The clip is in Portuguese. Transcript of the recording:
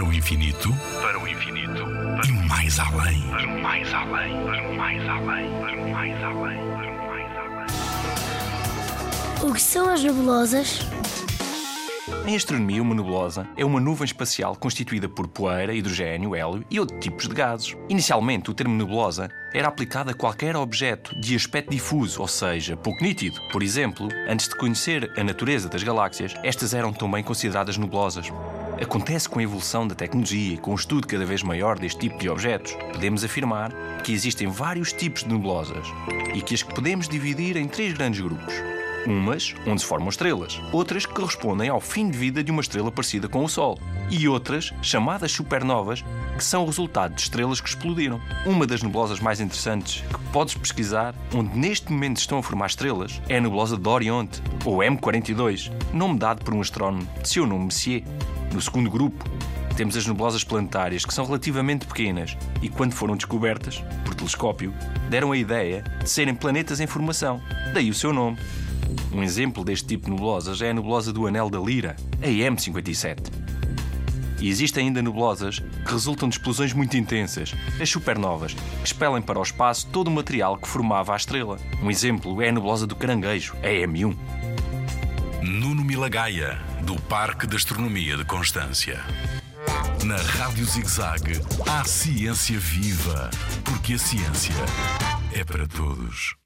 Para o infinito, para o infinito, para e mais além, para mais além, para mais além, para mais além, para mais além. O que são as nebulosas? Em astronomia, uma nebulosa é uma nuvem espacial constituída por poeira, hidrogênio, hélio e outros tipos de gases. Inicialmente, o termo nebulosa era aplicado a qualquer objeto de aspecto difuso, ou seja, pouco nítido. Por exemplo, antes de conhecer a natureza das galáxias, estas eram também consideradas nebulosas. Acontece com a evolução da tecnologia e com o estudo cada vez maior deste tipo de objetos, podemos afirmar que existem vários tipos de nebulosas e que as podemos dividir em três grandes grupos. Umas onde se formam estrelas, outras que correspondem ao fim de vida de uma estrela parecida com o Sol, e outras, chamadas supernovas, que são o resultado de estrelas que explodiram. Uma das nebulosas mais interessantes que podes pesquisar, onde neste momento estão a formar estrelas, é a nebulosa de Orionte, ou M42, nome dado por um astrónomo de seu nome Messier. No segundo grupo, temos as nebulosas planetárias, que são relativamente pequenas e, quando foram descobertas por telescópio, deram a ideia de serem planetas em formação, daí o seu nome. Um exemplo deste tipo de nebulosas é a nebulosa do Anel da Lira, a M57. E existem ainda nebulosas que resultam de explosões muito intensas, as supernovas, que expelem para o espaço todo o material que formava a estrela. Um exemplo é a nebulosa do Caranguejo, a M1. Nuno Milagaya, do Parque de Astronomia de Constância. Na Rádio ZigZag, há ciência viva, porque a ciência é para todos.